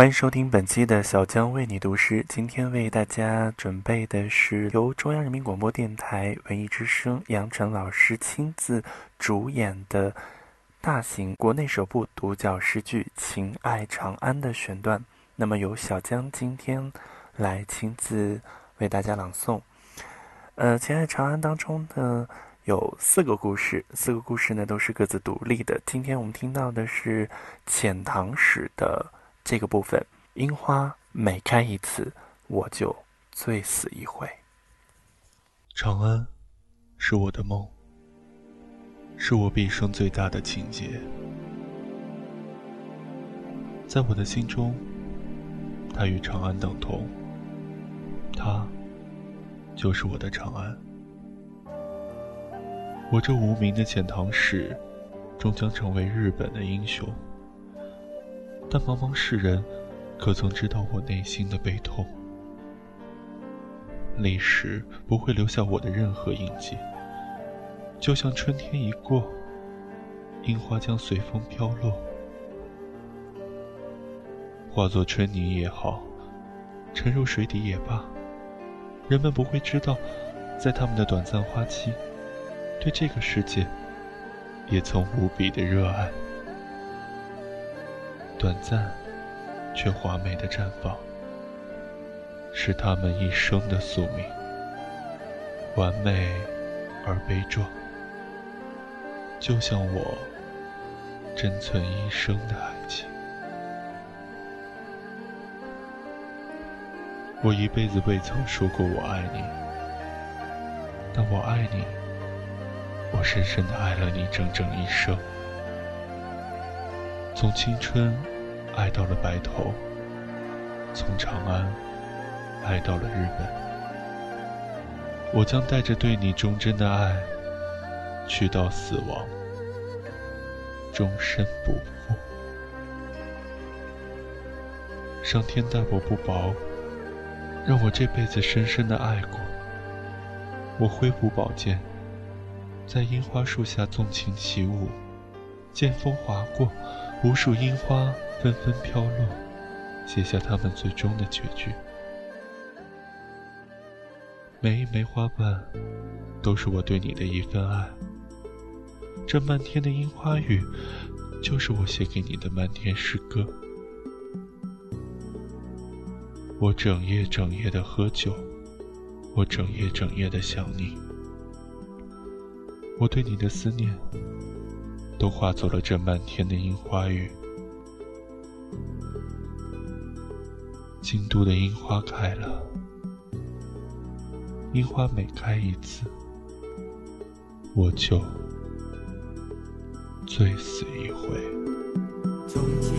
欢迎收听本期的小江为你读诗。今天为大家准备的是由中央人民广播电台文艺之声杨晨老师亲自主演的大型国内首部独角诗剧《情爱长安》的选段。那么由小江今天来亲自为大家朗诵。呃，《情爱长安》当中呢有四个故事，四个故事呢都是各自独立的。今天我们听到的是遣唐使的。这个部分，樱花每开一次，我就醉死一回。长安，是我的梦，是我毕生最大的情结。在我的心中，它与长安等同，它就是我的长安。我这无名的遣唐使，终将成为日本的英雄。但茫茫世人，可曾知道我内心的悲痛？历史不会留下我的任何印记，就像春天一过，樱花将随风飘落，化作春泥也好，沉入水底也罢，人们不会知道，在他们的短暂花期，对这个世界，也曾无比的热爱。短暂，却华美的绽放，是他们一生的宿命。完美而悲壮，就像我珍存一生的爱情。我一辈子未曾说过我爱你，但我爱你，我深深的爱了你整整一生。从青春爱到了白头，从长安爱到了日本，我将带着对你忠贞的爱，去到死亡，终身不负。上天待我不薄，让我这辈子深深的爱过。我挥舞宝剑，在樱花树下纵情起舞，剑锋划过。无数樱花纷纷飘落，写下他们最终的结局。每一枚花瓣，都是我对你的一份爱。这漫天的樱花雨，就是我写给你的漫天诗歌。我整夜整夜的喝酒，我整夜整夜的想你。我对你的思念。都化作了这漫天的樱花雨。京都的樱花开了，樱花每开一次，我就醉死一回。从前、